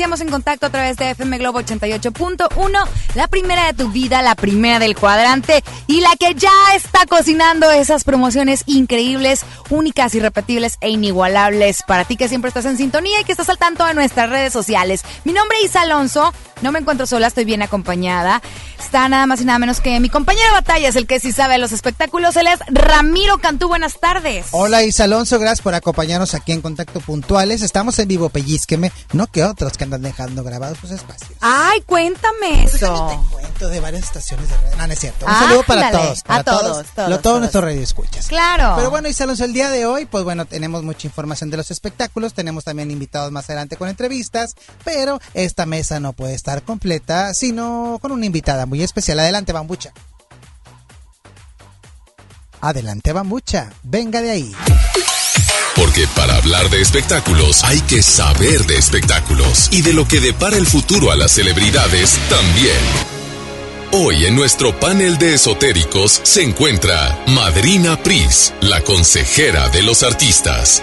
iniciamos en contacto a través de FM Globo 88.1, la primera de tu vida, la primera del cuadrante y la que ya está cocinando esas promociones increíbles, únicas, irrepetibles e inigualables para ti que siempre estás en sintonía y que estás al tanto de nuestras redes sociales. Mi nombre es Isa Alonso, no me encuentro sola, estoy bien acompañada. Está nada más y nada menos que mi compañero de batalla, el que sí sabe los espectáculos, él es Ramiro Cantú, buenas tardes. Hola Isa Alonso, gracias por acompañarnos aquí en Contacto Puntuales. Estamos en vivo, pellizqueme, no que otros que andan dejando grabados sus espacios. Ay, cuéntame Pues eso. también te cuento de varias estaciones de radio. No, no es cierto. Un saludo para todos. a Para todos, todos. todos, lo, todos nuestros radioescuchas. Claro. Pero bueno, Isa Alonso, el día de hoy, pues bueno, tenemos mucha información de los espectáculos. Tenemos también invitados más adelante con entrevistas. Pero esta mesa no puede estar completa sino con una invitada muy especial. Adelante, Bambucha. Adelante, Bambucha. Venga de ahí. Porque para hablar de espectáculos hay que saber de espectáculos y de lo que depara el futuro a las celebridades también. Hoy en nuestro panel de esotéricos se encuentra Madrina Pris, la consejera de los artistas.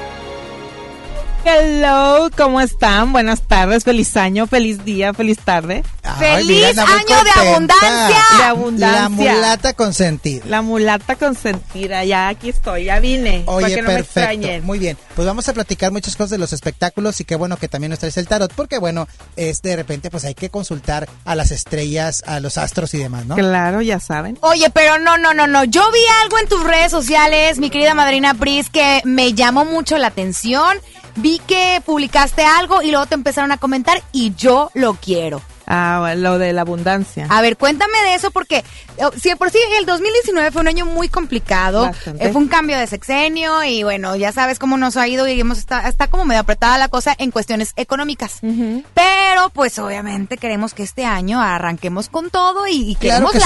Hello, ¿cómo están? Buenas tardes, feliz año, feliz día, feliz tarde. Ay, ¡Feliz año de abundancia! De abundancia. La mulata consentida. La mulata consentida, ya aquí estoy, ya vine. para Oye, que no me perfecto. extrañen. Muy bien. Pues vamos a platicar muchas cosas de los espectáculos y qué bueno que también nos traes el tarot, porque bueno, es de repente pues hay que consultar a las estrellas, a los astros y demás, ¿no? Claro, ya saben. Oye, pero no, no, no, no. Yo vi algo en tus redes sociales, mi querida madrina Pris, que me llamó mucho la atención. Vi que publicaste algo y luego te empezaron a comentar y yo lo quiero. Ah, lo de la abundancia. A ver, cuéntame de eso porque eh, si de por sí el 2019 fue un año muy complicado, Bastante. eh, fue un cambio de sexenio y bueno, ya sabes cómo nos ha ido y hemos está, está como medio apretada la cosa en cuestiones económicas. Pero pues obviamente queremos que este año arranquemos con todo y, y Claro queremos que sí.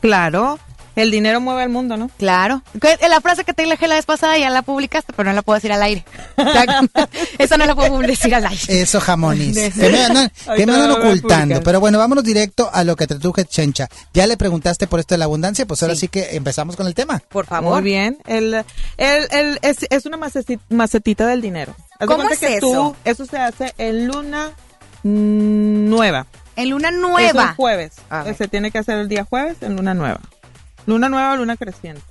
Claro, el dinero mueve al mundo, ¿no? Claro. Que- La frase que te dije la vez pasada ya la publicaste, pero no la puedo decir al aire. Esa no la puedo decir al aire. Eso, jamonis. Que me andan, me ocultando. Pero bueno, vámonos directo a lo que te truje Chencha. Ya le preguntaste por esto de la abundancia, pues ahora sí, Sí. que empezamos con el tema. Por favor. Muy bien. El, el, el- es, es una maceti- macetita del dinero. Haz ¿Cómo es que eso? Tú, eso se hace en luna nueva. En luna Es un nueva. jueves. A ver. Se tiene que hacer el día jueves en luna nueva. Luna nueva luna creciente.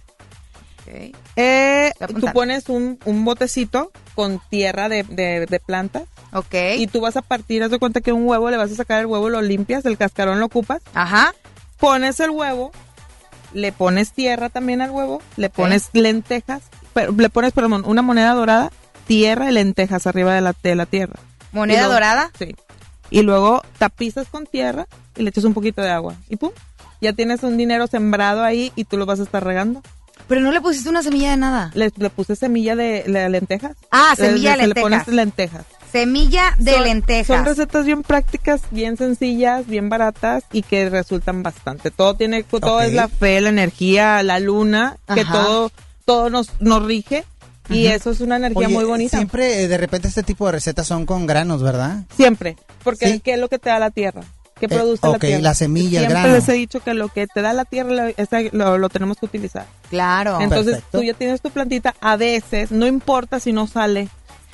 Ok. Eh, tú pones un, un botecito con tierra de, de, de planta Ok. y tú vas a partir, haz de cuenta que un huevo, le vas a sacar el huevo, lo limpias, el cascarón lo ocupas, Ajá. pones el huevo, le pones tierra también al huevo, le pones lentejas, pero, le pones, perdón, una moneda dorada, tierra y lentejas arriba de la, de la tierra. Moneda luego- dorada. Sí. Y luego tapizas con tierra y le echas un poquito de agua. Y pum, ya tienes un dinero sembrado ahí y tú lo vas a estar regando. Pero no le pusiste una semilla de nada. Le, le puse semilla de, de lentejas. Ah, semilla de Le- Le pones lentejas. lentejas. Semilla de Son- lentejas. Son recetas bien prácticas, bien sencillas, bien baratas y que resultan bastante. Todo tiene, todo es la fe, la energía, la luna, que todo, todo nos, nos rige. Y eso es una energía Oye, muy bonita. Siempre. Siempre, eh, de repente, este tipo de recetas son con granos, ¿verdad? Porque Sí. ¿qué es lo que te da la tierra? ¿Qué Eh, produce ok, la tierra? la semilla, el Siempre grano. les he dicho que lo que te da la tierra lo, lo, lo tenemos que utilizar. Claro. Entonces Perfecto. tú ya tienes tu plantita, a veces, no importa si no sale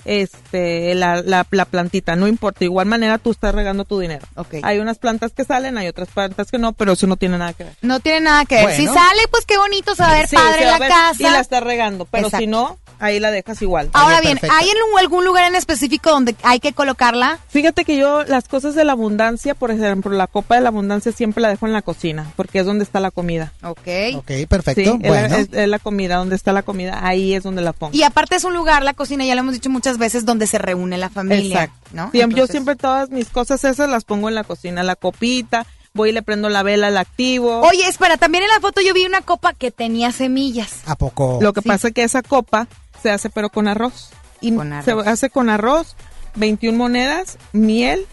este la, la, la plantita, no importa, de igual manera tú estás regando tu dinero. Ok. Hay unas plantas que salen, hay otras plantas que no, pero eso no tiene nada que ver. No tiene nada que ver. Bueno. Si sale, pues qué bonito saber, Sí, padre se en va la a ver casa. Y la estás regando, pero Exacto. si no, ahí la dejas igual. Ahora Oye, bien, perfecto. ¿hay en un- algún lugar en específico donde hay que colocarla? Fíjate que yo las cosas de la abundancia, por ejemplo, la copa de la abundancia siempre la dejo en la cocina, porque es donde está la comida. Ok. Ok, perfecto. Sí, bueno. la, es- es la comida, donde está la comida, ahí es donde la pongo. Y aparte es un lugar, la cocina, ya lo hemos dicho muchas veces, donde se reúne la familia. Exacto. ¿no? Yo siempre todas mis cosas esas las pongo en la cocina, la copita, voy y le prendo la vela, la activo. Oye, espera, también en la foto yo vi una copa que tenía semillas. ¿A poco? Lo que sí. pasa es que esa copa se hace pero con arroz. Y Con arroz. se hace con arroz, 21 monedas, miel,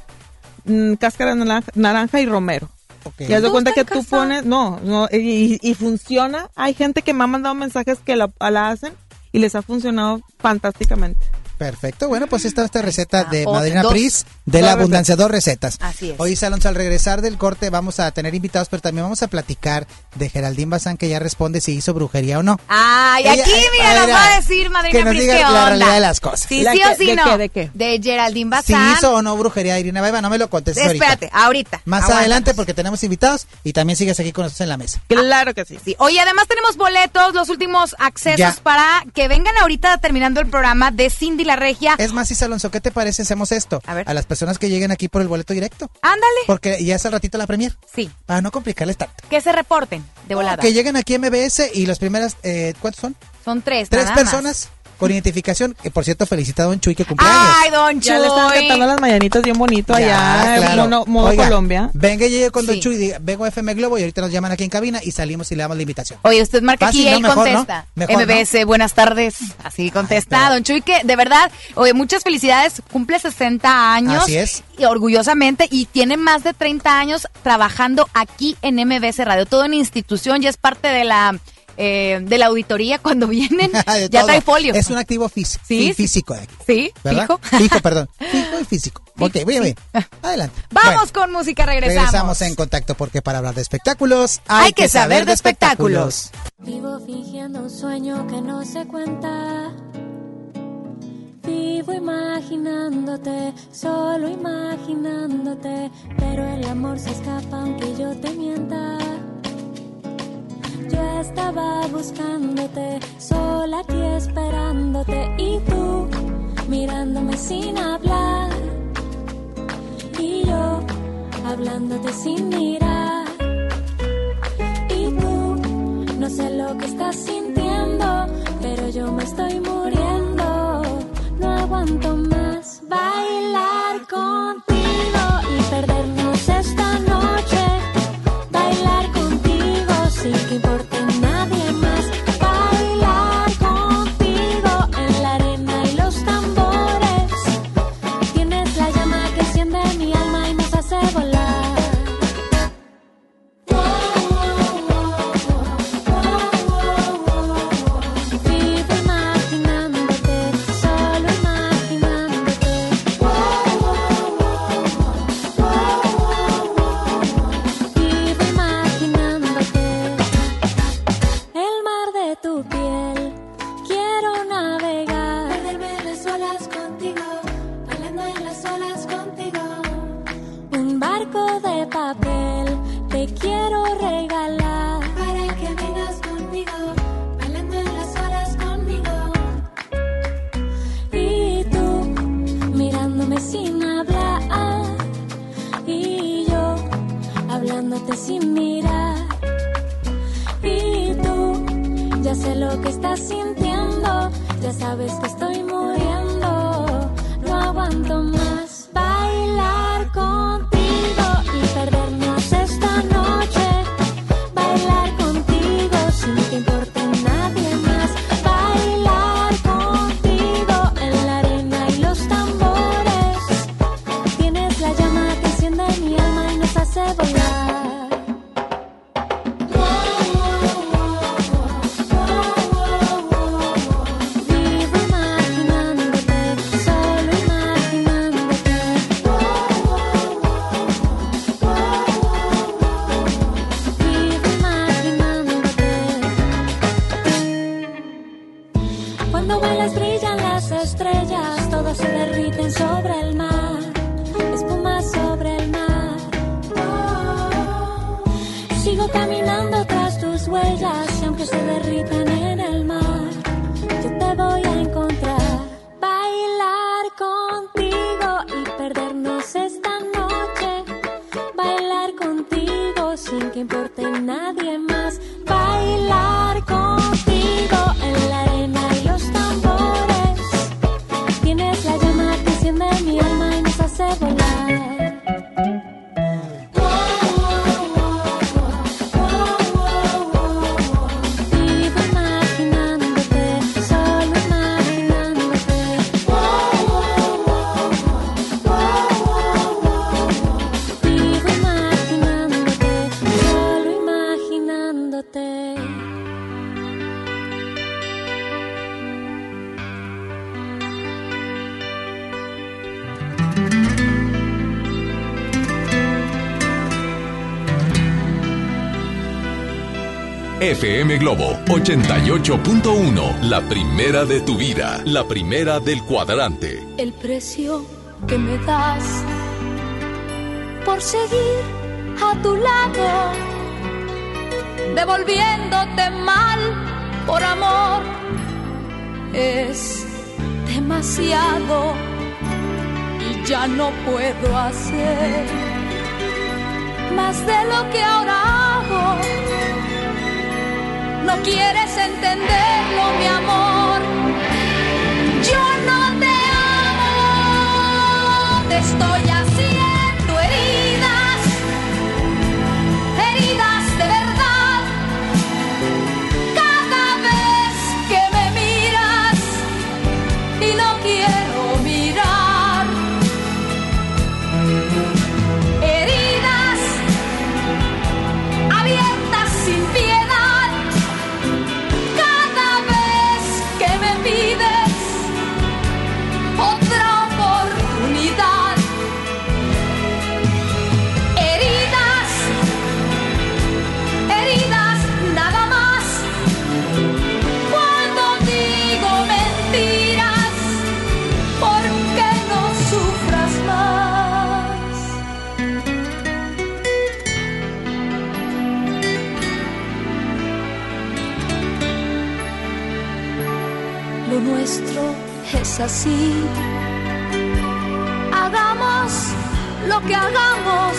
mm, cáscara de naranja, naranja y romero. Ok. Y haz de ¿Tú cuenta que tú pones, no, no, y, y funciona. Hay gente que me ha mandado mensajes que la, la hacen y les ha funcionado fantásticamente. Perfecto, bueno, pues esta esta receta está. de Madrina dos- Pris de la abundancia, dos recetas. Así es. Hoy, Alonso, al regresar del corte vamos a tener invitados, pero también vamos a platicar de Geraldine Bazán, que ya responde si hizo brujería o no. Ay, Ella- aquí, mira, a nos va a- a decir, madrina que nos diga ¿qué la onda? realidad de las cosas. Sí, ¿La sí qué- o sí de no. qué, de qué? De Geraldine Si Bazán. hizo o no brujería, Irina Beba, no me lo contestes ahorita. Espérate, ahorita. Más Aguántanos. adelante porque tenemos invitados y también sigues aquí con nosotros en la mesa. Claro que sí. Sí. Oye, además tenemos boletos, los últimos accesos Ya. para que vengan ahorita terminando el programa de Cindy la Regia. Es más, Isa Alonso, ¿qué te parece si hacemos esto? A ver. las personas que lleguen aquí por el boleto directo. Ándale. Porque ya es al ratito la premier. Sí. Para no complicarles tanto. Que se reporten de volada. Que lleguen aquí a MBS y las primeras, eh, ¿cuántos son? Son tres. Tres nada más. Con identificación. Que por cierto, felicita a Don Chuy que cumpleaños. Ay, don Ya le están Chuy. cantando las mañanitas bien bonito Ya, allá, claro. mono, modo Oiga, Colombia. Venga y llegue con Don Sí. Chuy y diga, vengo a FM Globo y ahorita nos llaman aquí en cabina y salimos y le damos la invitación. Oye, usted marca Fácil, aquí y ¿no? él Mejor, ¿no? contesta. Mejor, MBS, buenas tardes. Así contesta. pero- Don Chuy, que de verdad, oye, muchas felicidades. Cumple 60 años. Así es. Y orgullosamente. Y tiene más de 30 años trabajando aquí en MBS Radio. Todo en institución. Ya es parte de la, eh, de la auditoría cuando vienen. Ya trae folio. Es un activo físico, Sí, físico aquí. Sí, ¿Verdad? fijo. Fijo, perdón. Fijo y físico. Ok, bien, bien. Adelante. Vamos Bueno, con música, regresamos. regresamos en contacto porque para hablar de espectáculos Hay que saber de espectáculos. Vivo fingiendo un sueño que no se cuenta. Vivo imaginándote, solo imaginándote, pero el amor se escapa aunque yo te mienta. Yo estaba buscándote, sola aquí esperándote y tú mirándome sin hablar y yo hablándote sin mirar. Y tú no sé lo que estás sintiendo, pero yo me estoy muriendo. No aguanto más bailar contigo FM Globo 88.1, la primera de tu vida, la primera del cuadrante. El precio que me das por seguir a tu lado, devolviéndote mal por amor, es demasiado y ya no puedo hacer más de lo que ahora hago. No quieres entenderlo, mi amor. Yo no te amo, te estoy haciendo así. Hagamos lo que hagamos,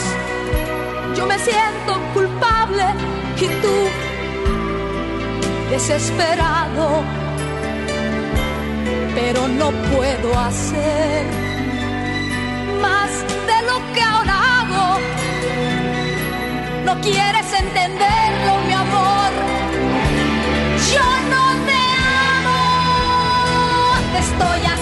yo me siento culpable y tú desesperado, pero no puedo hacer más de lo que ahora hago. No quieres entenderlo, mi amor. Estoy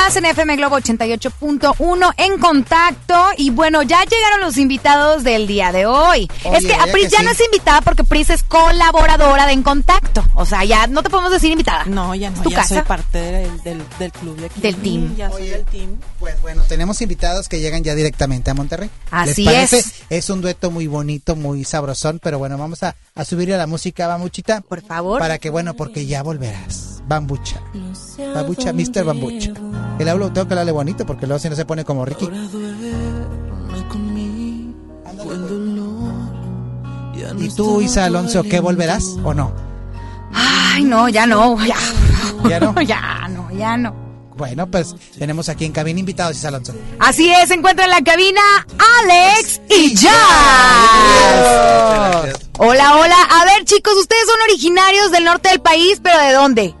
más en FM Globo 88.1 en contacto. Y bueno, ya llegaron los invitados del día de hoy. Oye, es que a Pris que ya sí. no es invitada porque Pris es colaboradora de En Contacto. O sea, ya no te podemos decir invitada. No, ya Es no, tu ya casa. soy parte del, del, del club de aquí. Del team. Ya soy Oye. del team. Pues bueno, tenemos invitados que llegan ya directamente a Monterrey. Así ¿Les parece? es. Es un dueto muy bonito, muy sabrosón, pero bueno, vamos a, a subirle a la música, Bambuchita. Por favor. Para que, bueno, porque ya volverás. Bambucha. Bambucha, Mr. Bambucha. El hablo tengo que hablarle bonito porque luego si no se pone como Ricky. ¿Y tú, Isa Alonso, qué volverás o no? Ay, no, ya no. Ya, ¿Ya no? ya no, ya no. Bueno, pues tenemos aquí en cabina invitados, Isa Alonso. Así es, se encuentra en la cabina Alex y Jazz. Hola, hola. A ver, chicos, ustedes son originarios del norte del país, pero ¿de dónde?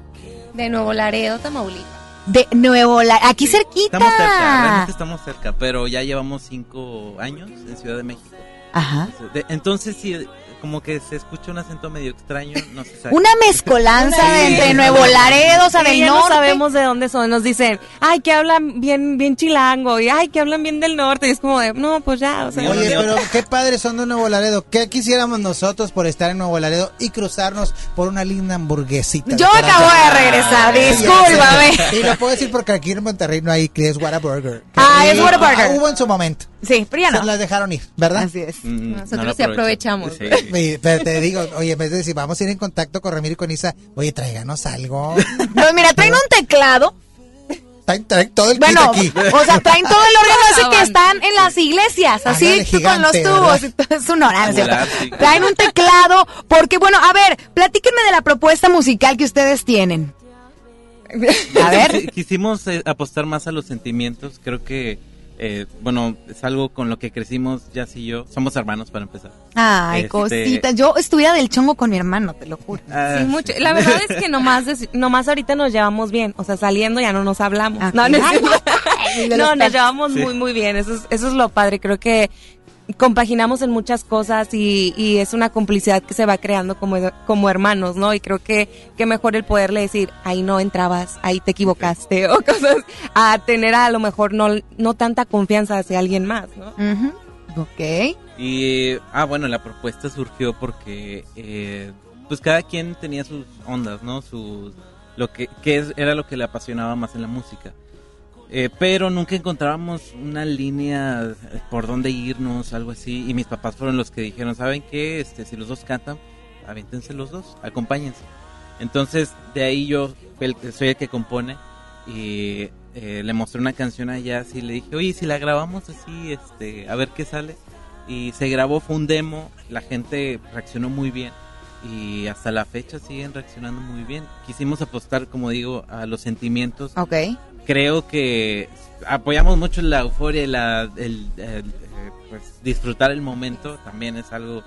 De Nuevo Laredo, Tamaulipas. De Nuevo La aquí cerquita. Estamos cerca, realmente estamos cerca, pero ya llevamos cinco años en Ciudad de México. Ajá. De- entonces sí, como que se escucha un acento medio extraño, no se sabe. Una mezcolanza de entre Nuevo Laredo, o sea, Sí, del ya no norte. sabemos de dónde son. Nos dicen, ay, que hablan bien, bien chilango. Y ay, que hablan bien del norte. Y es como de, no, pues ya. O sea, Oye, pero qué padres son de Nuevo Laredo. ¿Qué quisiéramos nosotros por estar en Nuevo Laredo y cruzarnos por una linda hamburguesita? Yo de acabo de regresar, ya discúlpame. Y lo puedo decir porque aquí en Monterrey no hay que es Whataburger. Ah, es Whataburger. ah, hubo en su momento. Sí, pero ya Se no. las dejaron ir, ¿verdad? Así es. Mm, Nosotros lo sí aprovechamos. Sí. Pero te digo, oye, en vez de decir, vamos a ir en contacto con Ramiro y con Isa, oye, tráiganos algo. Pues mira, traen un teclado. Traen, traen todo el Bueno, kit aquí. o sea, traen todo el órgano ese que están en las iglesias, así tú con los gigante, tubos. Es un horario, ¿cierto? Volar, sí. Traen un teclado, porque bueno, a ver, platíquenme de la propuesta musical que ustedes tienen. A ver. Quisimos eh, apostar más a los sentimientos. Creo que, eh, bueno, es algo con lo que crecimos, Jazz y yo. Somos hermanos para empezar. Ay, Este- cositas. Yo estuviera del chongo con mi hermano, te lo juro. Ah, Sí, mucho. La verdad es que nomás, nomás ahorita nos llevamos bien. O sea, saliendo ya no nos hablamos. Ah, No, no, no nos llevamos Sí. muy, muy bien. Eso es, eso es lo padre. Creo que compaginamos en muchas cosas y, y es una complicidad que se va creando como, como hermanos, ¿no? Y creo que, que mejor el poderle decir, ahí no entrabas, ahí te equivocaste, o cosas, a tener a lo mejor no, no tanta confianza hacia alguien más, ¿no? Ujú. Ok. Y, ah, bueno, la propuesta surgió porque, eh, pues cada quien tenía sus ondas, ¿no? Sus, lo que, que es- era lo que le apasionaba más en la música. Eh, pero nunca encontrábamos una línea por dónde irnos, algo así. Y mis papás fueron los que dijeron, ¿saben qué? Este, si los dos cantan, aviéntense los dos, acompáñense. Entonces, de ahí yo soy el que compone y eh, le mostré una canción a Jazz y le dije, oye, si la grabamos así, este, a ver qué sale. Y se grabó, fue un demo, la gente reaccionó muy bien y hasta la fecha siguen reaccionando muy bien. Quisimos apostar, como digo, a los sentimientos. Ok. Creo que apoyamos mucho la euforia y la, el, el, eh, pues, disfrutar el momento, también es algo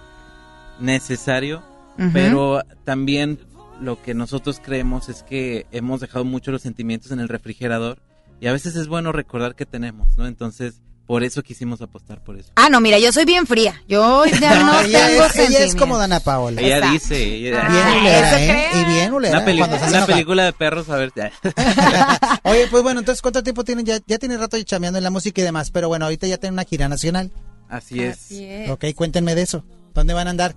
necesario, pero también lo que nosotros creemos es que hemos dejado mucho los sentimientos en el refrigerador y a veces es bueno recordar que tenemos, ¿no? Entonces, por eso quisimos apostar por eso. Ah, no, mira, yo soy bien fría. Yo ya no ella, tengo es, ella es como Dana Paola. Ella Exacto. dice, ella- Bien Ah, ulera, ¿eso ¿eh? Y bien ulera. una, película de perros, a ver. Oye, pues bueno, entonces, ¿cuánto tiempo tienen? Ya, ya tiene rato chameando en la música y demás, pero bueno, ahorita ya tienen una gira nacional. Así es. Así es. Ok, cuéntenme de eso. ¿Dónde van a andar?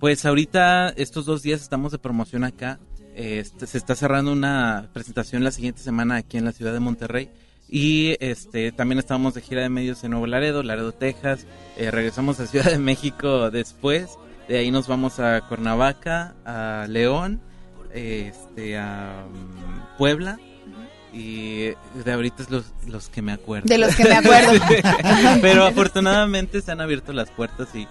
Pues ahorita, estos dos días estamos de promoción acá. Eh, este, se está cerrando una presentación la siguiente semana aquí en la ciudad de Monterrey. Y este también estamos de gira de medios en Nuevo Laredo, Laredo, Texas. Eh, regresamos a Ciudad de México después. De ahí nos vamos a Cuernavaca, a León, este, a mm, Puebla. Y de ahorita es los, los que me acuerdo. De los que me acuerdo. Pero afortunadamente se han abierto las puertas y,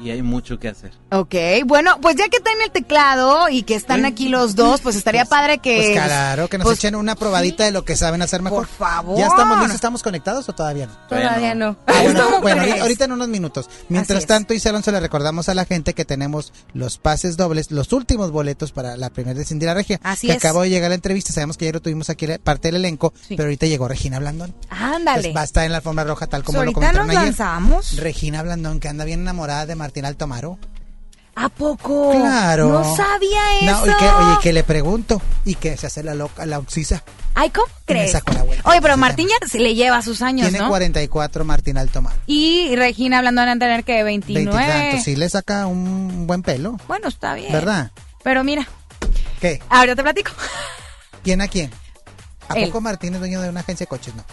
y hay mucho que hacer. Ok, bueno, pues ya que están en el teclado y que están aquí los dos, pues estaría padre que... Pues claro, que nos pues, echen una probadita de lo que saben hacer mejor. Por favor. ¿Ya estamos listos? ¿Estamos conectados o todavía no? Todavía no. Ah, bueno, ahorita, en unos minutos. Mientras Así tanto, y Alonso, le recordamos a la gente que tenemos los pases dobles, los últimos boletos para la primera de Cindy la Regia. Así que es. acabó de llegar la entrevista, sabemos que ayer lo tuvimos aquí parte del elenco, Sí. pero ahorita llegó Regina Blandón. Ándale. Pues va a estar en la alfombra roja tal como Pues lo ahorita comentaron nos ayer. lanzamos. Regina Blandón, que anda bien enamorada de Martín Altomaro. ¿A poco? Claro. No sabía eso. No, y que, oye, que le pregunto, y que se hace la loca, la oxisa. Ay, ¿cómo crees? Oye, pero Martín ya se le lleva sus años, Tiene ¿no? 44 Martín Altomaro. Y Regina hablando de tener que 29. Veintitantos, sí le saca un buen pelo, Bueno, está bien. ¿verdad? Pero mira, ¿Qué? ahora te platico. ¿Quién a quién? ¿A Él. poco Martín es dueño de una agencia de coches? No.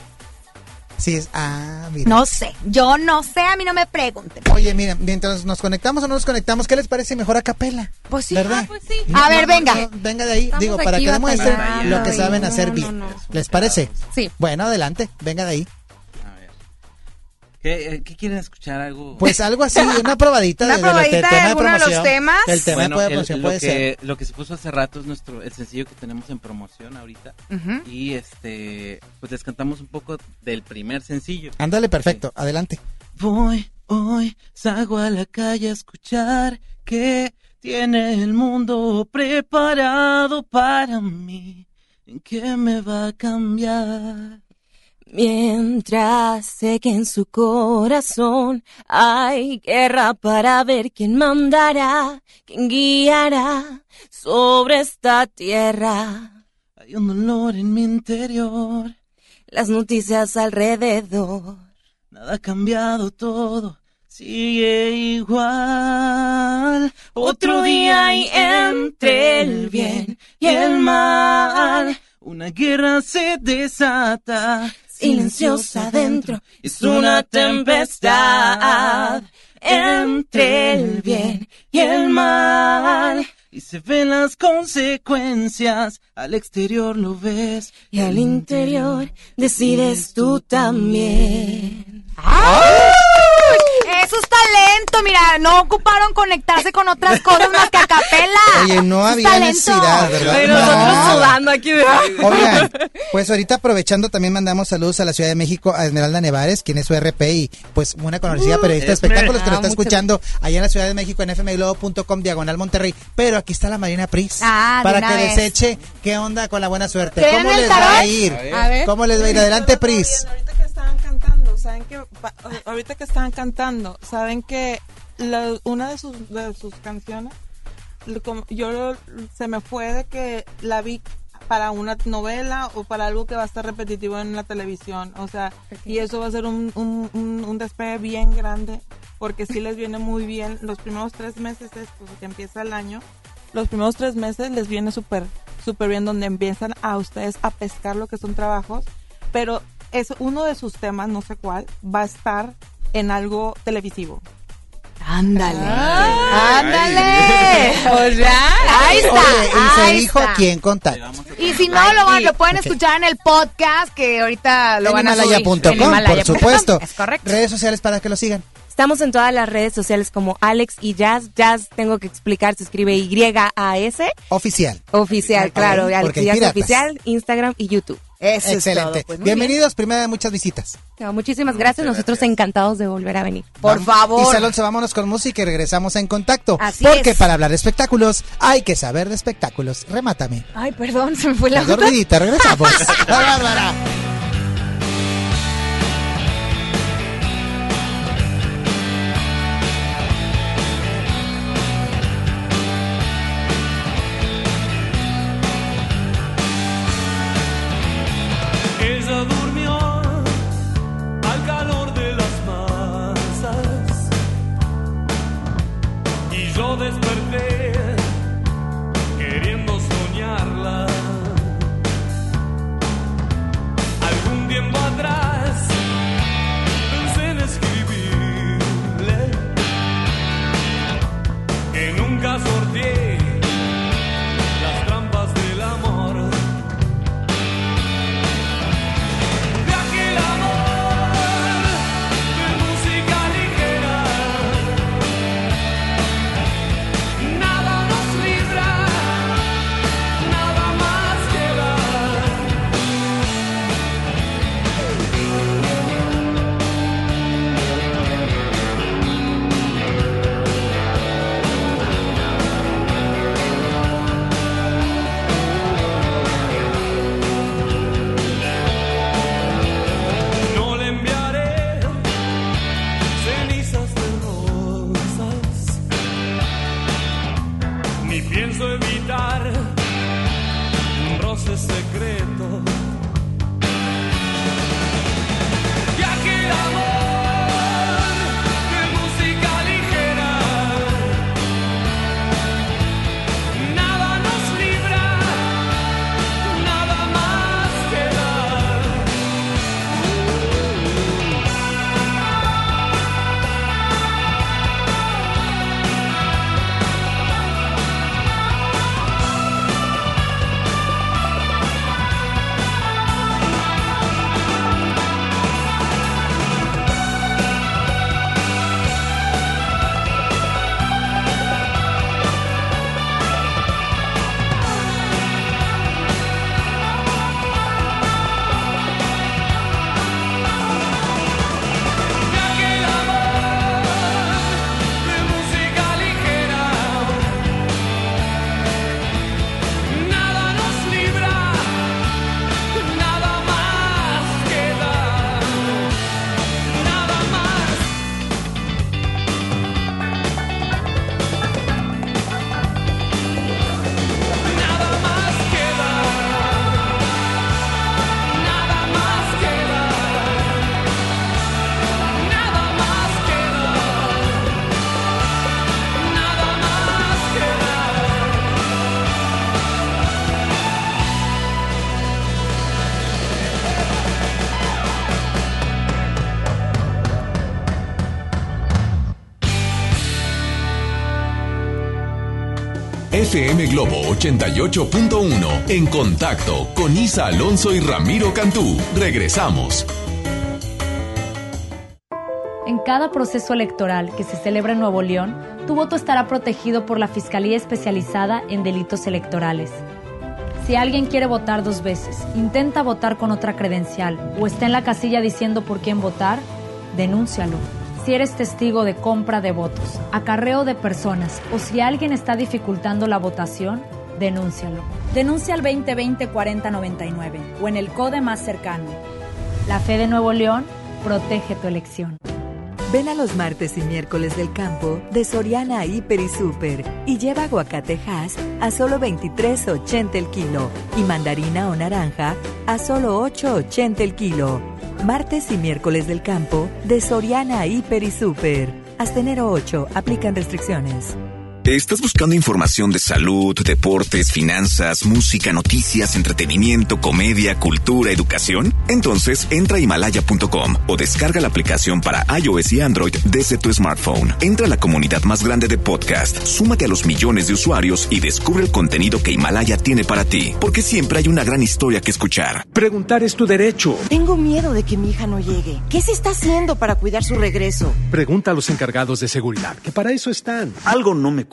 Sí, es. Ah, mira. No sé, yo no sé, a mí no me pregunten. Oye, mira, mientras nos conectamos o no nos conectamos, ¿qué les parece mejor a capela? Pues sí. ¿Verdad? Ah, pues sí. A ver, venga. venga de ahí, Estamos digo, para que demuestren lo que saben hacer bien. ¿Les parece? Sí. Bueno, adelante, venga de ahí. ¿Qué, eh, qué quieren escuchar? ¿Algo? Pues algo así, una probadita Una de, de lo- probadita de tema alguno de los temas. El tema Bueno, de el- promoción lo, puede que, ser. lo que se puso hace rato es nuestro el sencillo que tenemos en promoción ahorita. Y este, pues les cantamos un poco del primer sencillo. Ándale, perfecto, adelante. Voy, hoy salgo a la calle a escuchar que tiene el mundo preparado para mí. ¿En qué me va a cambiar? Mientras sé que en su corazón hay guerra para ver quién mandará, quién guiará sobre esta tierra. Hay un dolor en mi interior. Las noticias alrededor. Nada ha cambiado todo. Sigue igual. Otro día y entre el bien y el mal. Una guerra se desata. Silenciosa adentro es una tempestad. Entre el bien y el mal. y se ven las consecuencias. Al exterior lo ves Y al interior decides tú también. Eso es talento, mira, no ocuparon conectarse con otras cosas más que a capela. Oye, no había talento. necesidad, ¿verdad? Pero nosotros No. sudando aquí. Oigan, pues ahorita aprovechando también mandamos saludos a la Ciudad de México, a Esmeralda Nevares, quien es su RP y pues una conocida periodista de espectáculos que nos Ah, está escuchando allá en la Ciudad de México en fmglobo.com diagonal Monterrey. Pero aquí está la Marina Pris Ah, para que vez. deseche qué onda con la buena suerte. ¿Creen ¿Cómo les va a ir? A ver. ¿Cómo les va a ir? Adelante, Pris. Ahorita que estaban cantando, saben que ahorita que estaban cantando, saben que la- una de sus de sus canciones yo se me fue de que la vi para una novela o para algo que va a estar repetitivo en la televisión, o sea, y eso va a ser un, un, un, un despegue bien grande, porque sí les viene muy bien los primeros tres meses, después que empieza el año, los primeros tres meses les viene súper, súper bien, donde empiezan a ustedes a pescar lo que son trabajos, pero es uno de sus temas, no sé cuál, va a estar en algo televisivo. Ándale. Ay. Ándale. Pues ya. Ahí está. Oye, y se ahí dijo está. quién contacta. Y si no, lo, van- lo pueden Ok. escuchar en el podcast que ahorita lo En van a subir. Himalaya.com, En por Himalaya.com. supuesto. Es correcto. Redes sociales para que lo sigan. Estamos en todas las redes sociales como Alex y Jazz. Jazz, tengo que explicar, se escribe Y-A-S. Oficial. Oficial, claro. Alex Jazz oficial, Instagram y YouTube. Eso es Excelente. todo, pues, Bienvenidos, primera de muchas visitas. No, muchísimas gracias. Nosotros encantados de volver a venir. Por Vamos- favor. Y Salón, vámonos con música y regresamos en contacto. Así porque es. para hablar de espectáculos hay que saber de espectáculos. Remátame. Ay, perdón, se me fue la La dormidita, regresamos. La bárbara. Yo desperté Globo 88.1 en contacto con Isa Alonso y Ramiro Cantú. Regresamos. En cada proceso electoral que se celebra en Nuevo León, tu voto estará protegido por la Fiscalía Especializada en Delitos Electorales. Si alguien quiere votar dos veces, intenta votar con otra credencial o está en la casilla diciendo por quién votar, denúncialo. Si eres testigo de compra de votos, acarreo de personas o si alguien está dificultando la votación, denúncialo. Denuncia al 2020-4099 o en el CODE más cercano. La fe de Nuevo León protege tu elección. Ven a los martes y miércoles del campo de Soriana Hiper y Super y lleva aguacatejas a solo 23.80 el kilo y mandarina o naranja a solo 8.80 el kilo. Martes y miércoles del campo de Soriana Hiper y Super. Hasta enero 8 aplican restricciones. ¿Estás buscando información de salud, deportes, finanzas, música, noticias, entretenimiento, comedia, cultura, educación? Entonces entra a himalaya.com o descarga la aplicación para iOS y Android desde tu smartphone. Entra a la comunidad más grande de podcast, súmate a los millones de usuarios y descubre el contenido que Himalaya tiene para ti, porque siempre hay una gran historia que escuchar. Preguntar es tu derecho. Tengo miedo de que mi hija no llegue. ¿Qué se está haciendo para cuidar su regreso? Pregunta a los encargados de seguridad, que para eso están. Algo no me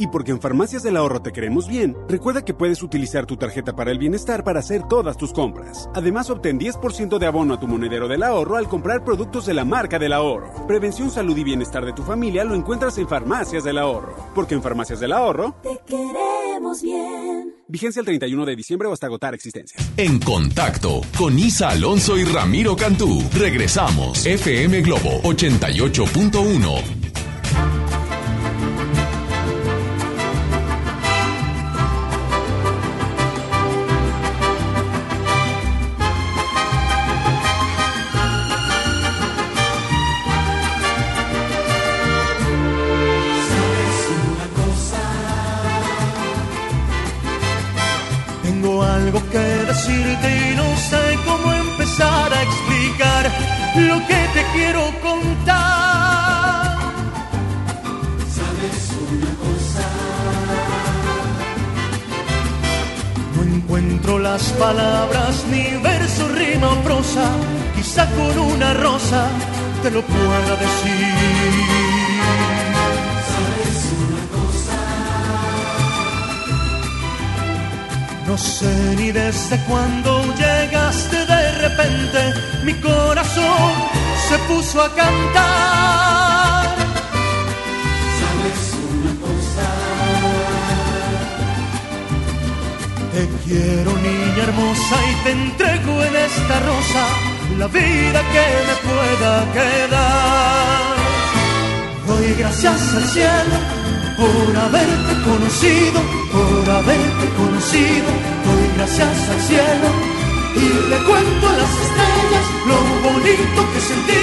Y porque en Farmacias del Ahorro te queremos bien, recuerda que puedes utilizar tu tarjeta para el bienestar para hacer todas tus compras. Además, obtén 10% de abono a tu monedero del ahorro al comprar productos de la marca del ahorro. Prevención, salud y bienestar de tu familia lo encuentras en Farmacias del Ahorro. Porque en Farmacias del Ahorro Te queremos bien. Vigencia el 31 de diciembre o hasta agotar existencias. En contacto con Isa Alonso y Ramiro Cantú. Regresamos. FM Globo 88.1. y no sé cómo empezar a explicar lo que te quiero contar. ¿Sabes una cosa? No encuentro las palabras, ni verso, rima o prosa. Quizá con una rosa te lo pueda decir. No sé ni desde cuándo llegaste de repente, mi corazón se puso a cantar. ¿Sabes una cosa? Te quiero niña hermosa y te entrego en esta rosa la vida que me pueda quedar. Doy gracias al cielo por haberte conocido, por haberte conocido. Doy gracias al cielo y le cuento a las estrellas lo bonito que sentí,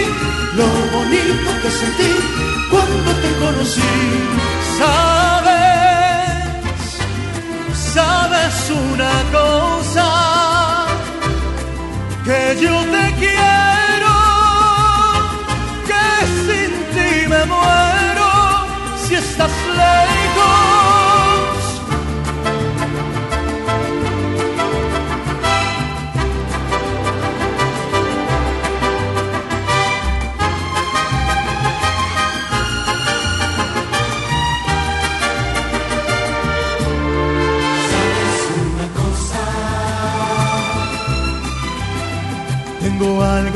lo bonito que sentí cuando te conocí. Sabes, sabes una cosa, que yo te quiero, que sin ti me muero si estás lejos.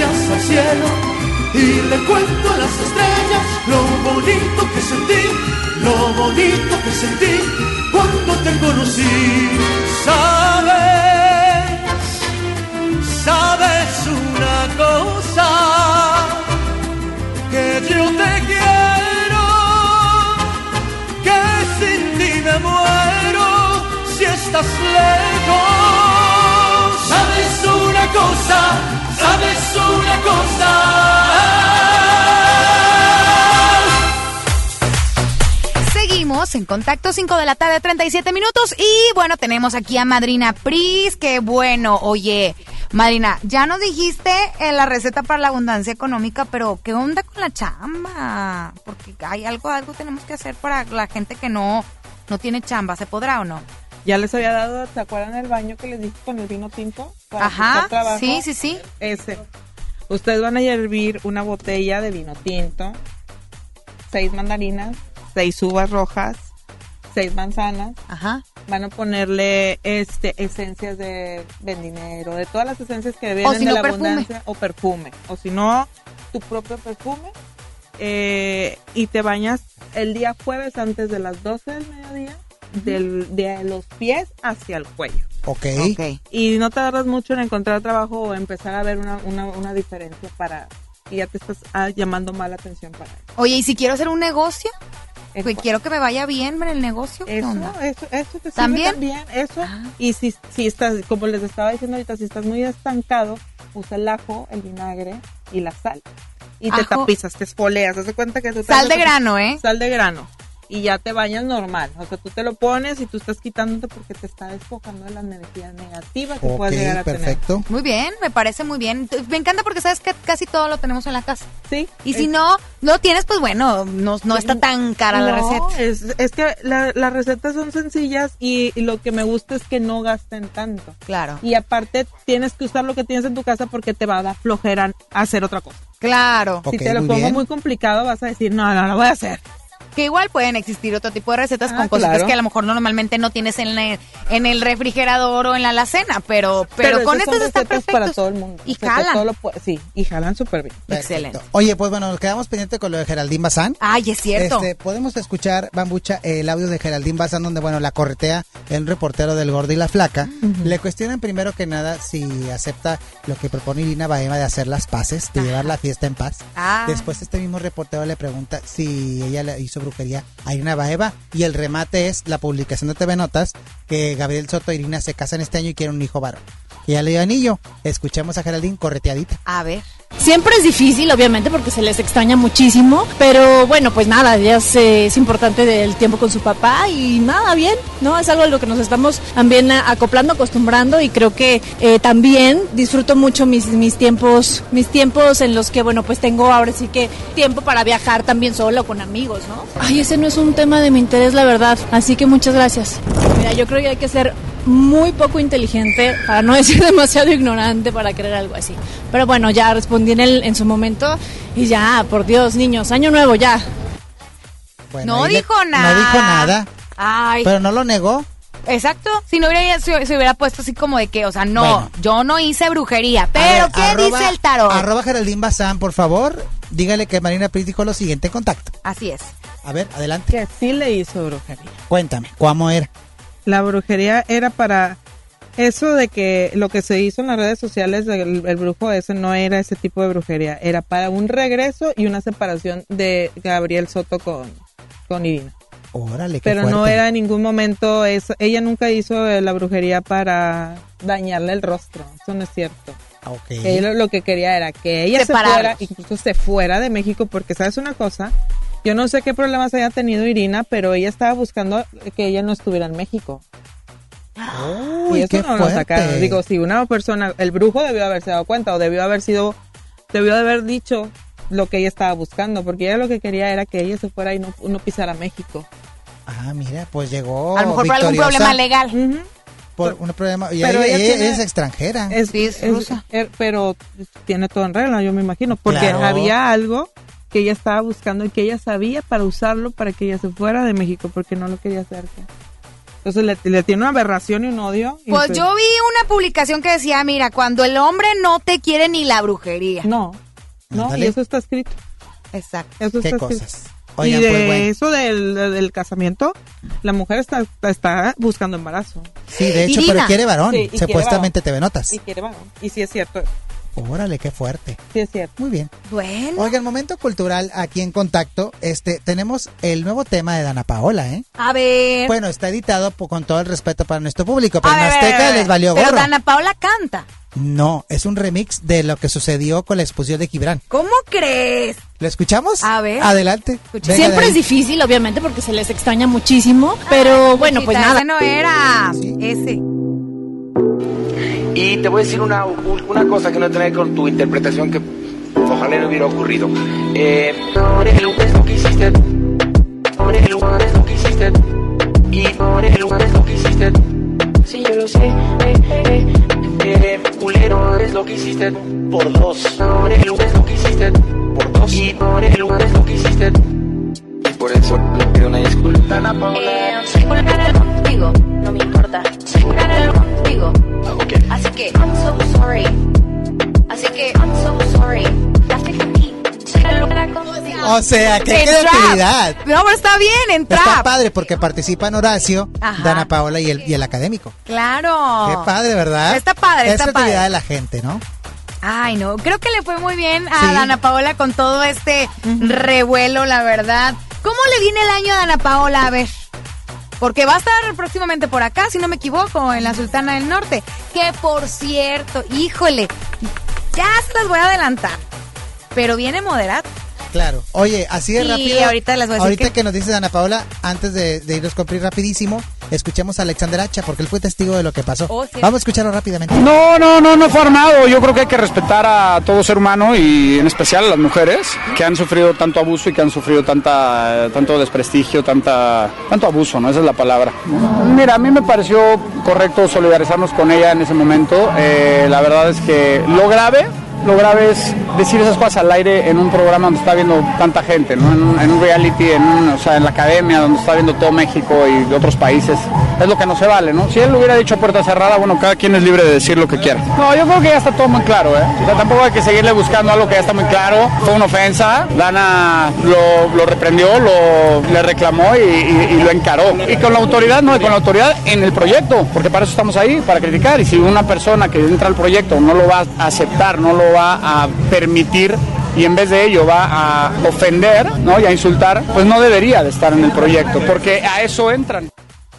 Gracias al cielo y le cuento a las estrellas lo bonito que sentí, lo bonito que sentí cuando te conocí. Sabes, sabes una cosa, que yo te quiero, que sin ti me muero si estás lejos. Sabes una cosa, sabes una cosa. Seguimos en contacto 5 de la tarde, 37 minutos. Y bueno, tenemos aquí a Madrina Pris. Que bueno, oye, Madrina, ya nos dijiste en la receta para la abundancia económica, pero ¿qué onda con la chamba? Porque hay algo, algo tenemos que hacer para la gente que no, no tiene chamba. ¿Se podrá o no? Ya les había dado, ¿se acuerdan el baño que les dije con el vino tinto? Para Ajá, trabajo? sí, sí, sí. Ese. Ustedes van a hervir una botella de vino tinto, seis mandarinas, seis uvas rojas, seis manzanas. Ajá. Van a ponerle este esencias de vendinero, de todas las esencias que vienen si de la perfume. abundancia o perfume, o si no tu propio perfume. eh, y te bañas el día jueves antes de las 12 del mediodía, del, de los pies hacia el cuello. Ok. Y no tardas mucho en encontrar trabajo o empezar a ver una, una, una diferencia para... Y ya te estás ah, llamando más la atención para eso. Oye, ¿y si quiero hacer un negocio? Pues quiero que me vaya bien en el negocio. ¿qué Eso, onda? eso, eso te sirve ¿También? también, eso. Y si, si estás, como les estaba diciendo ahorita, si estás muy estancado, usa el ajo, el vinagre y la sal. Y te Ajo. tapizas, te espoleas. Haz de cuenta que tú Sal te- de grano, ¿eh? Sal de grano. Y ya te bañas normal. O sea, tú te lo pones y tú estás quitándote porque te está despojando de la energía negativa que puedes llegar a tener. Muy bien, me parece muy bien. Me encanta porque sabes que casi todo lo tenemos en la casa. Sí. Y si no, no tienes, pues bueno, no, no está tan cara la receta. Es, es que la- las recetas son sencillas y, y lo que me gusta es que no gasten tanto. Claro. Y aparte tienes que usar lo que tienes en tu casa porque te va a dar flojera hacer otra cosa. Claro. si te lo pongo muy complicado vas a decir, no, no, lo voy a hacer. Que igual pueden existir otro tipo de recetas Ah, con cositas claro. que a lo mejor normalmente no tienes en, la- en el refrigerador o en la alacena, pero, pero, con esas son estas están recetas perfectos. para todo el mundo. Y O sea, que jalan. todo lo puede- sí, y jalan súper bien. Excelente. Oye, pues bueno, nos quedamos pendientes con lo de Geraldine Bazán. Ay, es cierto. Este, podemos escuchar, Bambucha, el audio de Geraldine Bazán, donde, bueno, la corretea el reportero del Gordo y la Flaca. Le cuestionan primero que nada si acepta lo que propone Irina Baema de hacer las paces, de llevar la fiesta en paz. Ah. Después este mismo reportero le pregunta si ella le hizo brujería a Irina Baeva y el remate es la publicación de TV Notas que Gabriel Soto e Irina se casan este año y quieren un hijo varón. Y ya le dio anillo. Escuchemos a Geraldine correteadita. A ver. Siempre es difícil, obviamente, porque se les extraña muchísimo, pero bueno, pues nada, ya es, eh, es importante el tiempo con su papá y nada, bien, ¿no? Es algo a lo que nos estamos también acoplando, acostumbrando y creo que eh, también disfruto mucho mis, mis tiempos, mis tiempos en los que, bueno, pues tengo ahora sí que tiempo para viajar también solo con amigos, ¿no? Ay, ese no es un tema de mi interés, la verdad, así que muchas gracias. Mira, yo creo que hay que ser muy poco inteligente, para no decir demasiado ignorante para creer algo así. Pero bueno, ya respondí en, el, en su momento y ya, por Dios, niños, año nuevo ya. Bueno, no le- dijo nada. No dijo nada, Ay. pero no lo negó. Exacto. Si no hubiera, se, se hubiera puesto así como de que, o sea, no, Bueno. yo no hice brujería. Pero, ver, ¿qué arroba- dice el tarot? Arroba Geraldine Bazán, por favor. Dígale que Marina Pris dijo lo siguiente en contacto. Así es. A ver, adelante. Que sí le hizo brujería. Cuéntame, ¿cómo era? La brujería era para eso de que lo que se hizo en las redes sociales del el brujo ese no era ese tipo de brujería, era para un regreso y una separación de Gabriel Soto con, con Irina. Órale, qué Pero no era en ningún momento eso, ella nunca hizo eh, la brujería para dañarle el rostro, eso no es cierto. Ok. Ella lo, que quería era que ella se fuera, incluso se fuera de México, porque sabes una cosa, yo no sé qué problemas haya tenido Irina, pero ella estaba buscando que ella no estuviera en México. Uy, y eso qué no lo fuerte. sacaron. Digo, si una persona, el brujo debió haberse dado cuenta o debió haber sido, debió de haber dicho lo que ella estaba buscando, porque ella lo que quería era que ella se fuera y no, no pisara México. Ah, mira, pues llegó. A lo mejor por algún problema legal. Por un problema. Y Pero ella, ella ella tiene- es extranjera. Es, Sí, es es- rusa. er- pero tiene todo en regla, yo me imagino, porque Claro. había algo que ella estaba buscando y que ella sabía para usarlo para que ella se fuera de México, porque no lo quería hacer. Entonces le, le tiene una aberración y un odio. y Pues yo vi una publicación que decía, mira, cuando el hombre no te quiere ni la brujería. No, no, y eso está escrito. Exacto. Eso Qué está escrito. cosas. Oigan, y de pues bueno. eso del, del casamiento, la mujer está, está buscando embarazo. Sí, de hecho, Irina. pero quiere varón. Sí, y quiere Supuestamente te ve notas. Y quiere varón. Y sí es cierto, Órale, qué fuerte. sí es cierto. Muy bien. Bueno. Oigan, momento cultural aquí en contacto. Este, tenemos el nuevo tema de Dana Paola, ¿eh? A ver. Bueno, está editado con todo el respeto para nuestro público, pero a en ver, Azteca a ver, les valió Pero gorro. Dana Paola canta. No, es un remix de lo que sucedió con la expulsión de Gibran. ¿Cómo crees? ¿Lo escuchamos? A ver. Adelante. Venga Siempre es difícil, obviamente, porque se les extraña muchísimo, pero bueno, pues nada. Ese no era. Ese. Y te voy a decir una, una cosa que no tiene que ver con tu interpretación que ojalá no hubiera ocurrido. Eh, por el lo que hiciste. El lo que hiciste. Y por el lunes lo que hiciste. Sí, yo lo sé. Eh, eh, eh, culero es lo que hiciste. Por dos. Por el lunes lo que hiciste. Por dos. Y por el lunes lo que hiciste. Y por eso le pido una disculpa. Paola. soy vulgar contigo, no me importa. Soy vulgar contigo. Así que, I'm so sorry. Así que, I'm so sorry. Soy vulgar contigo. O sea, qué En creatividad. trap. No, pero está bien, en Está trap. padre porque participan Horacio, Ajá. Dana Paola y el, y el académico. Claro. Qué padre, ¿verdad? Está padre, Es está creatividad padre. de la gente, ¿no? Ay, no, creo que le fue muy bien a Sí. Dana Paola con todo este revuelo, la verdad. ¿Cómo le viene el año a Dana Paola? A ver. Porque va a estar próximamente por acá, si no me equivoco, en la Sultana del Norte. Que por cierto, híjole, ya se las voy a adelantar. Pero viene moderado. Claro. Oye, así de Sí, rápido. ahorita les voy a decir Ahorita que- que... nos dice Dana Paola, antes de, de irnos con PRI rapidísimo, escuchemos a Alexander Hacha porque él fue testigo de lo que pasó. Oh, sí. Vamos a escucharlo rápidamente. No, no, no, no fue armado. Yo creo que hay que respetar a todo ser humano y en especial a las mujeres que han sufrido tanto abuso y que han sufrido tanta, tanto desprestigio, tanta, tanto abuso, ¿no? Esa es la palabra. Mira, a mí me pareció correcto solidarizarnos con ella en ese momento. Eh, la verdad es que lo grave lo grave es decir esas cosas al aire en un programa donde está viendo tanta gente, ¿no? en, un, en un reality, en, un- o sea, en la academia, donde está viendo todo México y de otros países. Es lo que no se vale, ¿no? Si él lo hubiera dicho puerta cerrada, bueno, cada quien es libre de decir lo que quiera. No, yo creo que ya está todo muy claro, ¿eh? O sea, tampoco hay que seguirle buscando algo que ya está muy claro. Fue una ofensa, Dana lo, lo reprendió, lo, le reclamó y, y- y lo encaró. Y con la autoridad, no, y con la autoridad en el proyecto, porque para eso estamos ahí, para criticar. Y si una persona que entra al proyecto no lo va a aceptar, no lo va a permitir y en vez de ello va a ofender ¿no? y a insultar, pues no debería de estar en el proyecto, porque a eso entran.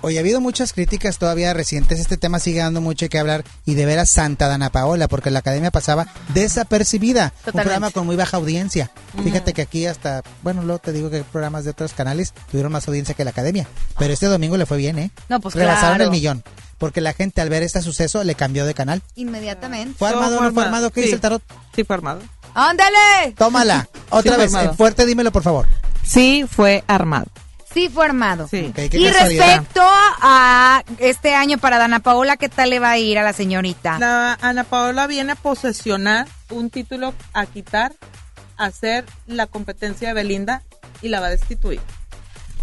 Oye, ha habido muchas críticas todavía recientes. Este tema sigue dando mucho que hablar. Y de veras, Santa Dana Paola, porque la academia pasaba desapercibida. Un programa con muy baja audiencia. Fíjate que aquí hasta, bueno, luego te digo que programas de otros canales tuvieron más audiencia que la academia. Pero este domingo le fue bien, ¿eh? No, pues Rebasaron claro. el millón. Porque la gente al ver este suceso le cambió de canal. Inmediatamente. ¿Fue armado o no fue armado? ¿Qué Sí. dice el tarot? Sí, fue armado. ¡Ándale! Tómala. Otra Sí, vez, en fuerte, dímelo por favor. Sí, fue armado. Sí, fue armado. Sí. Y casualidad. respecto a este año para Dana Paola, ¿qué tal le va a ir a la señorita? La Ana Paola viene a posesionar un título a quitar, a hacer la competencia de Belinda y la va a destituir.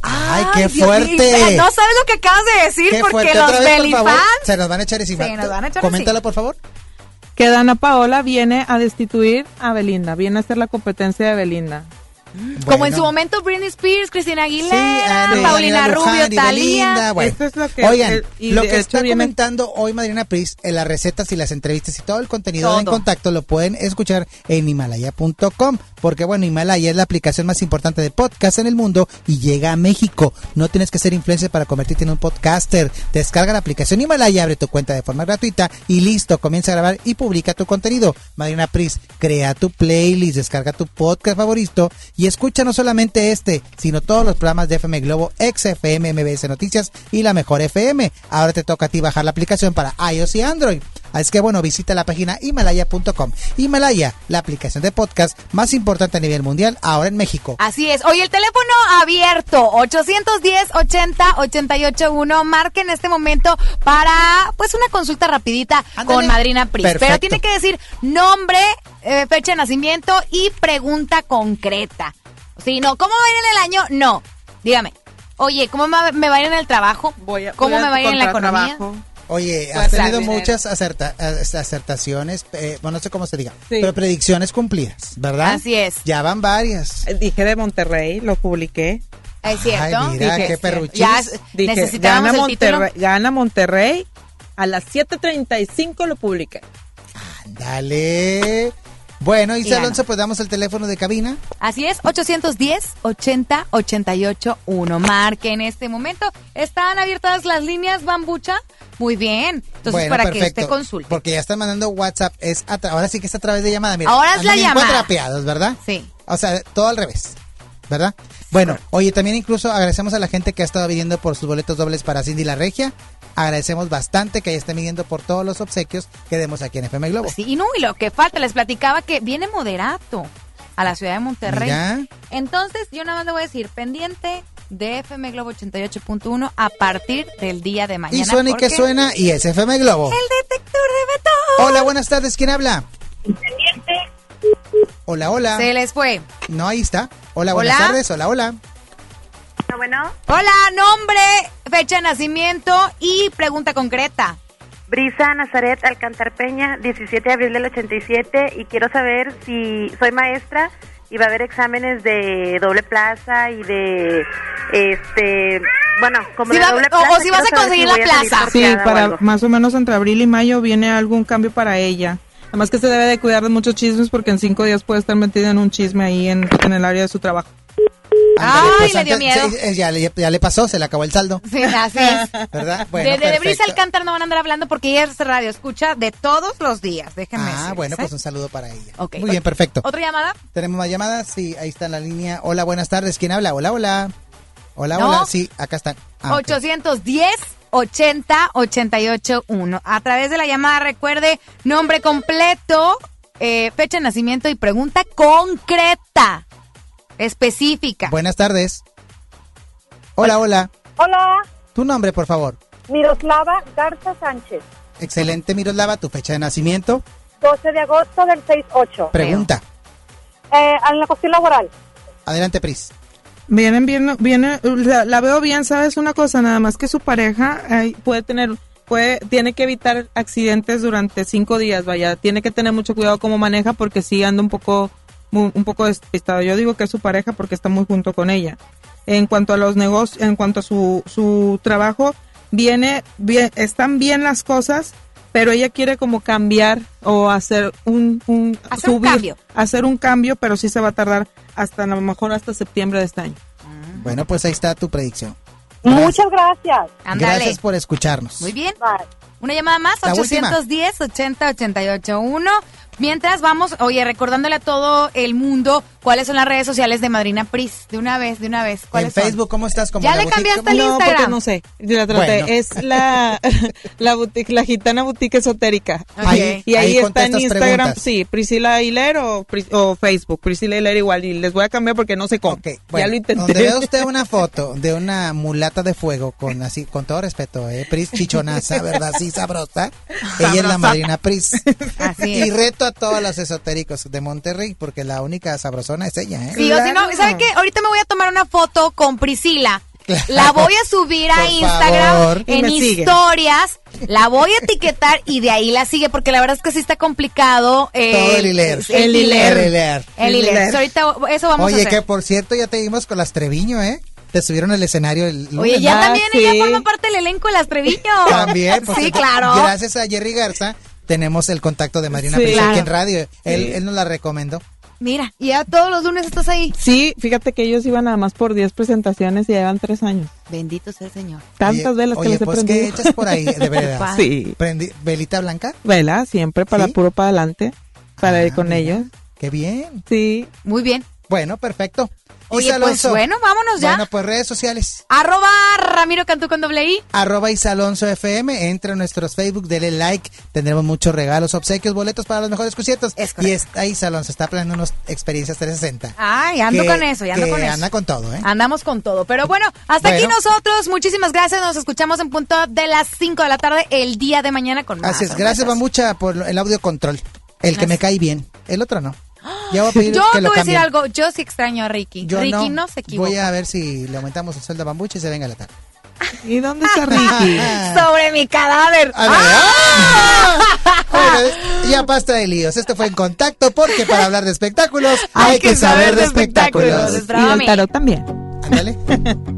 ¡Ay, qué Dios fuerte! No sabes lo que acabas de decir Qué porque fuerte. los vez, por favor. Se nos van a echar encima. Sí, nos van a echar Coméntalo, por favor. Que Dana Paola viene a destituir a Belinda, viene a hacer la competencia de Belinda. Como en su momento Britney Spears, Cristina Aguilera, Andy, Paulina Daniela Rubio, Talía. bueno. Esto es lo que- Oigan, el- y lo que está viene- comentando hoy Madrina Pris en las recetas y las entrevistas y todo el contenido Todo. en contacto lo pueden escuchar en himalaya.com porque bueno, Himalaya es la aplicación más importante de podcast en el mundo y llega a México. No tienes que ser influencer para convertirte en un podcaster. Descarga la aplicación Himalaya, abre tu cuenta de forma gratuita y listo, comienza a grabar y publica tu contenido. Madrina Pris, crea tu playlist, descarga tu podcast favorito y escucha no solamente este, sino todos los programas de FM Globo, XFM, MBS Noticias y la Mejor FM. Ahora te toca a ti bajar la aplicación para iOS y Android. Así que bueno, visita la página himalaya.com. Himalaya, la aplicación de podcast más importante a nivel mundial ahora en México. Así es. Hoy el teléfono abierto, 810-80-881. Marque en este momento para pues una consulta rapidita con Madrina Pris. Pero tiene que decir nombre, eh, fecha de nacimiento y pregunta concreta. Si no, ¿cómo va a ir en el año? No. Dígame. Oye, ¿cómo me me va a ir en el trabajo? Voy a- ¿Cómo voy a me va a ir en la economía? contratrabajo. Oye, has tenido muchas acerta- acertaciones, eh, bueno, no sé cómo se diga, Sí. pero predicciones cumplidas, ¿verdad? Así es. Ya van varias. Eh, Dije de Monterrey, lo publiqué. Es cierto. Ay, mira, Dije, qué perruchis. Ya Dije, gana el título. Monterrey, gana Monterrey. A las 7.35 lo publiqué. Dale. Bueno, ganó. Alonso, pues damos el teléfono de cabina. Así es, 810-80-881. Marque en este momento. ¿Están abiertas las líneas, Bambucha? Muy bien. Entonces, bueno, para perfecto. que usted consulte. Porque ya están mandando WhatsApp. Es ahora sí que es a través de llamada. Mira, Ahora es la llamada. cuatrapeados, ¿verdad? Sí. O sea, todo al revés. ¿Verdad? Bueno, oye, también incluso agradecemos a la gente que ha estado pidiendo por sus boletos dobles para Cindy la Regia. Agradecemos bastante que estén midiendo por todos los obsequios que demos aquí en FM Globo. Sí, y no, y lo que falta, les platicaba que viene moderato a la ciudad de Monterrey. Mira. Entonces, yo nada más le voy a decir, pendiente de FM Globo 88.1 a partir del día de mañana. Y suena y que suena y es FM Globo. El detector de Beto. Hola, buenas tardes. ¿Quién habla? Hola, hola. Se les fue. No, ahí está. Hola, buenas Hola. tardes. Hola, hola. Bueno, Hola, nombre, fecha de nacimiento y pregunta concreta. Brisa Nazaret Alcantar Peña, 17 de abril del 87 y quiero saber si soy maestra y va a haber exámenes de doble plaza y de este bueno, como de doble o- plaza. o si vas a conseguir la plaza. Sí, para más o menos entre abril y mayo viene algún cambio para ella. Además que se debe de cuidar de muchos chismes porque en cinco días puede estar metida en un chisme ahí en, en el área de su trabajo. Ándale, Ay, pues, le dio antes- miedo. se- ya, le- ya le pasó, se le acabó el saldo. Sí, así es. ¿Verdad? Bueno, de, de, de Brisa. Alcántara no van a andar hablando porque ella es radio escucha de todos los días, déjenme Ah, decirles, bueno, ¿eh? pues un saludo para ella. Ok. Muy bien, perfecto. ¿Otra llamada? ¿Tenemos más llamadas? Sí, ahí está en la línea. Hola, buenas tardes. ¿Quién habla? Hola, hola. Hola, No. hola. Sí, acá están. Ah, ok. 810 80 88 1. A través de la llamada, recuerde nombre completo, eh, fecha de nacimiento y pregunta concreta, específica. Buenas tardes. Hola, hola. Hola, Tu nombre, por favor. Miroslava Garza Sánchez, Excelente, Miroslava. Tu fecha de nacimiento. 12 de agosto del 6-8. Pregunta. Eh, en la cuestión laboral. Adelante, Pris. Vienen bien, viene, la, la veo bien, ¿sabes? Una cosa, nada más que su pareja ay, puede tener, puede, tiene que evitar accidentes durante cinco días, vaya, tiene que tener mucho cuidado cómo maneja porque sí anda un poco, un poco despistado. Yo digo que es su pareja porque está muy junto con ella. En cuanto a los negocios, en cuanto a su, su trabajo, viene bien, están bien las cosas, pero ella quiere como cambiar o hacer un, un Hacer un cambio. hacer un cambio, pero sí se va a tardar hasta a lo mejor hasta septiembre de este año. Bueno, pues ahí está tu predicción. Muchas gracias. Ándale. Gracias por escucharnos. Muy bien. Una llamada más, La última. 810 80 88 1. Mientras vamos, oye, recordándole a todo el mundo cuáles son las redes sociales de Madrina Pris. De una vez, de una vez. En ¿Cuáles son? Facebook, ¿cómo estás? Ya le boutique? cambiaste el no, Instagram. porque no sé. Yo la traté. Bueno. Es la, la boutique, la gitana boutique esotérica. Ahí- y ahí, ahí está en Instagram, preguntas. sí, Priscila Hiler o, Pris- o Facebook. Priscila Hiler igual. Y les voy a cambiar porque no sé cómo. ya Bueno, lo intenté. Donde vea usted una foto de una mulata de fuego con así, con todo respeto, eh, Pris chichonaza, ¿verdad? Sí, sabrosa. Ella es la Sabrosa. madrina Pris. Así Y es. reto a todos los esotéricos de Monterrey, porque la única sabrosona es ella, ¿eh? Sí, o si no, ¿sabe qué? Ahorita me voy a tomar una foto con Priscila. La voy a subir a Por Instagram favor. En historias. La voy a etiquetar y de ahí la sigue porque la verdad es que sí está complicado. eh, Todo el hiler. El hiler. El hiler. El hiler. Ahorita eso vamos a Oye, hacer. que por cierto ya te vimos con las Treviño, ¿eh? Te subieron al escenario el lunes. Oye, ya ¿no? también ella forma parte del elenco de las Treviño. También, Sí, claro. Gracias a Jerry Garza tenemos el contacto de Marina Sí. Pris Claro. aquí en radio. Él, Sí. él nos la recomendó. Mira, y ya todos los lunes estás ahí. Sí, fíjate que ellos iban nada más por 10 presentaciones y ya llevan 3 años. Bendito sea el Señor. Tantas Oye, velas que oye, les he pues, prendido. ¿qué echas por ahí, de verdad? Sí. Prendi- ¿Velita blanca? Vela, siempre para ¿Sí? puro para adelante, para ir Ah, con mira. ellos. Qué bien. Sí. Muy bien. Bueno, perfecto. Oye, pues bueno, vámonos ya. Bueno, pues redes sociales. Arroba Ramiro Cantú con doble I. Arroba Isa Alonso FM, entre a nuestros Facebook, dele like, tendremos muchos regalos, obsequios, boletos para los mejores conciertos. y está Isa Alonso, está planeando unas experiencias 360. Ay, ando Que- con eso, y ando que con eso. anda con todo, ¿eh? Andamos con todo. Pero bueno, hasta aquí nosotros. Muchísimas gracias. Nos escuchamos en punto de las 5 de la tarde el día de mañana con más. Así es, gracias por el audio control. El que me cae bien, el otro no. Ya voy a pedir Yo que te lo voy a decir algo. Yo sí extraño a Ricky. Yo Ricky no, se equivoca. Voy a ver si le aumentamos el sueldo a Bambucha y se venga a la tarde. ¿Y dónde está Ricky? Sobre mi cadáver. A ver, ¡ah! Bueno, ya basta de líos. Esto fue en contacto porque para hablar de espectáculos hay, que saber de espectáculos. Y del tarot también. Ándale.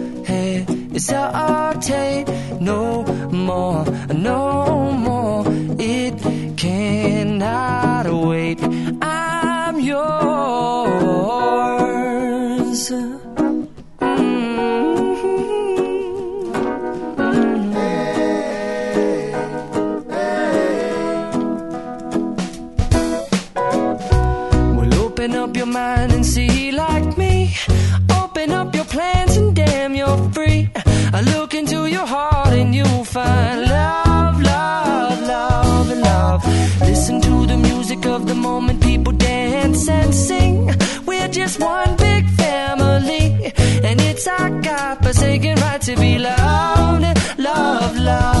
hesitate no more, no more. It cannot wait. I'm yours. Mm-hmm. Well, open up your mind of the moment, people dance and sing. We're just one big family, and it's our God-forsaken right to be loved, love, love, love,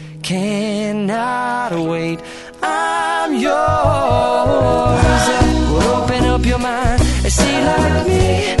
cannot wait. I'm yours. Well, open up your mind and see like me.